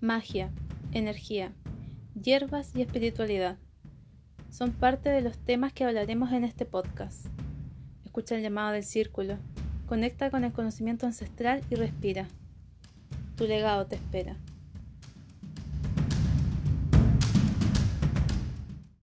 magia, energía, hierbas y espiritualidad. Son parte de los temas que hablaremos en este podcast. Escucha el llamado del círculo, conecta con el conocimiento ancestral y respira. Tu legado te espera.